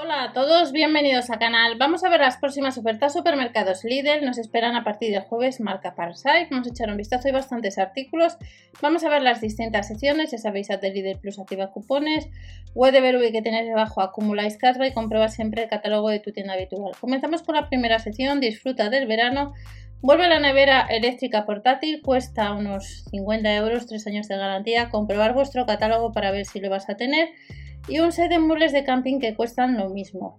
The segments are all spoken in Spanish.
Hola a todos, bienvenidos al canal. Vamos a ver las próximas ofertas supermercados Lidl. Nos esperan a partir del jueves marca Parsite. Vamos a echar un vistazo, hay bastantes artículos. Vamos a ver las distintas secciones. Ya sabéis, de Lidl Plus activa cupones. Web de Berube que tenéis debajo acumuláis cashback y comprueba siempre el catálogo de tu tienda habitual. Comenzamos con la primera sección. Disfruta del verano. Vuelve la nevera eléctrica portátil, cuesta unos 50 euros, 3 años de garantía. Comprobar vuestro catálogo para ver si lo vas a tener y un set de muebles de camping que cuestan lo mismo.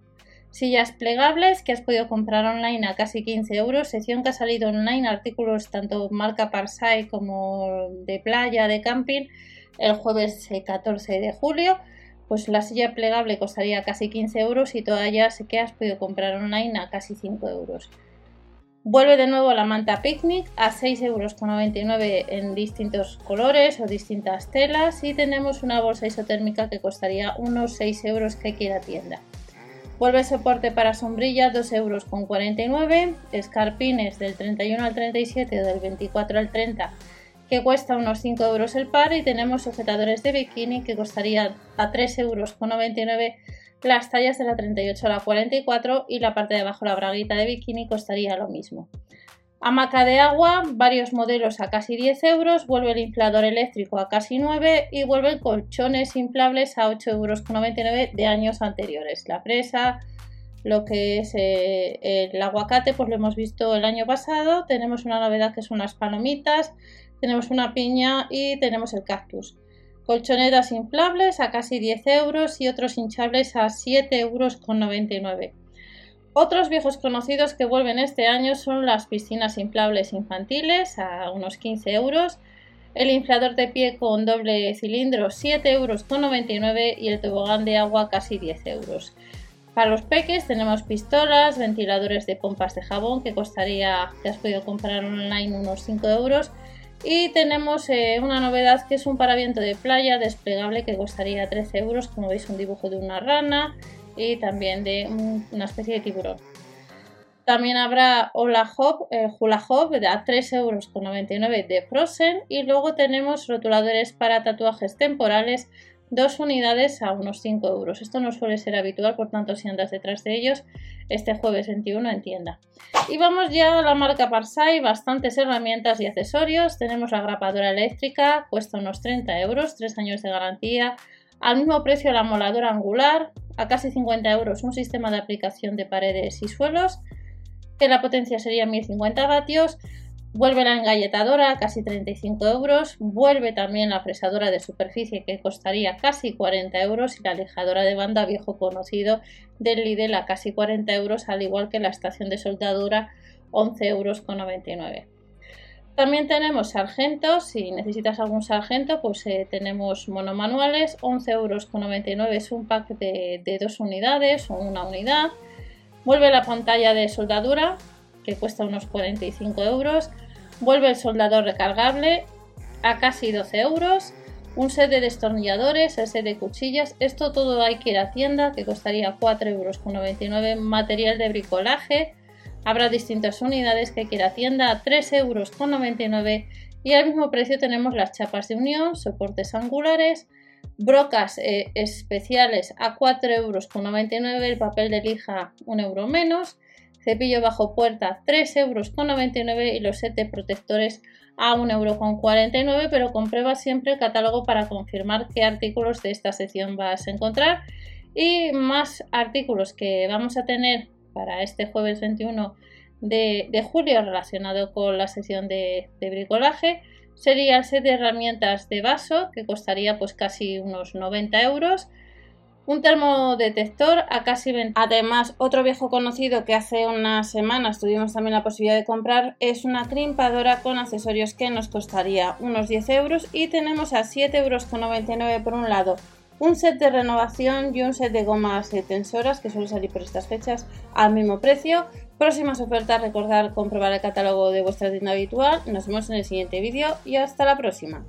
Sillas plegables que has podido comprar online a casi 15 euros, sección que ha salido online, artículos tanto marca Parsai como de playa, de camping, el jueves 14 eh, de julio. Pues la silla plegable costaría casi 15 euros y todas que has podido comprar online a casi 5 euros. Vuelve de nuevo la manta picnic a 6,99 euros en distintos colores o distintas telas y tenemos una bolsa isotérmica que costaría unos 6 euros que quiera tienda. Vuelve soporte para sombrilla 2,49 euros, escarpines del 31 al 37 o del 24 al 30 que cuesta unos 5 euros el par y tenemos sujetadores de bikini que costaría a 3,99 euros las tallas de la 38 a la 44 y la parte de abajo la braguita de bikini costaría lo mismo. Hamaca de agua, varios modelos a casi 10 euros, vuelve el inflador eléctrico a casi 9 y vuelven colchones inflables a 8,99 euros de años anteriores. La presa, lo que es eh, el aguacate, pues lo hemos visto el año pasado. Tenemos una novedad que son las palomitas, tenemos una piña y tenemos el cactus colchonetas inflables a casi 10 euros y otros hinchables a 7 euros con 99. Otros viejos conocidos que vuelven este año son las piscinas inflables infantiles a unos 15 euros, el inflador de pie con doble cilindro 7 euros con 99 y el tobogán de agua casi 10 euros. Para los peques tenemos pistolas, ventiladores de pompas de jabón que costaría, que has podido comprar online unos 5 euros y tenemos eh, una novedad que es un paraviento de playa desplegable que costaría 13 euros, como veis un dibujo de una rana y también de una especie de tiburón. También habrá Hola Hop, eh, Hula Hop a 3,99 euros de Frozen y luego tenemos rotuladores para tatuajes temporales dos unidades a unos 5 euros. Esto no suele ser habitual, por tanto, si andas detrás de ellos, este jueves 21 en tienda. Y vamos ya a la marca Parsai, bastantes herramientas y accesorios. Tenemos la grapadora eléctrica, cuesta unos 30 euros, 3 años de garantía. Al mismo precio la moladora angular, a casi 50 euros un sistema de aplicación de paredes y suelos, que la potencia sería 1050 vatios. Vuelve la engalletadora, casi 35 euros. Vuelve también la fresadora de superficie, que costaría casi 40 euros. Y la lijadora de banda, viejo conocido del Lidl, a casi 40 euros, al igual que la estación de soldadura, 11 euros con 99. También tenemos sargentos, si necesitas algún sargento, pues eh, tenemos monomanuales, 11 euros con 99 es un pack de dos unidades o una unidad. Vuelve la pantalla de soldadura, que cuesta unos 45 euros. Vuelve el soldador recargable a casi 12 euros. Un set de destornilladores, el set de cuchillas. Esto todo hay que ir a tienda, que costaría 4,99 euros. Material de bricolaje. Habrá distintas unidades que quiera tienda a 3,99 euros. Y al mismo precio tenemos las chapas de unión, soportes angulares, brocas eh, especiales a 4,99 euros, el papel de lija 1 euro menos cepillo bajo puerta 3,99 euros y los 7 protectores a 1,49 euros, pero comprueba siempre el catálogo para confirmar qué artículos de esta sección vas a encontrar. Y más artículos que vamos a tener para este jueves 21 de, julio relacionado con la sección de, de, bricolaje sería el set de herramientas de vaso que costaría pues casi unos 90 euros un termodetector a casi 20. Además, otro viejo conocido que hace unas semanas tuvimos también la posibilidad de comprar es una crimpadora con accesorios que nos costaría unos 10 euros y tenemos a 7,99 euros por un lado un set de renovación y un set de gomas tensoras que suele salir por estas fechas al mismo precio. Próximas ofertas, recordar comprobar el catálogo de vuestra tienda habitual. Nos vemos en el siguiente vídeo y hasta la próxima.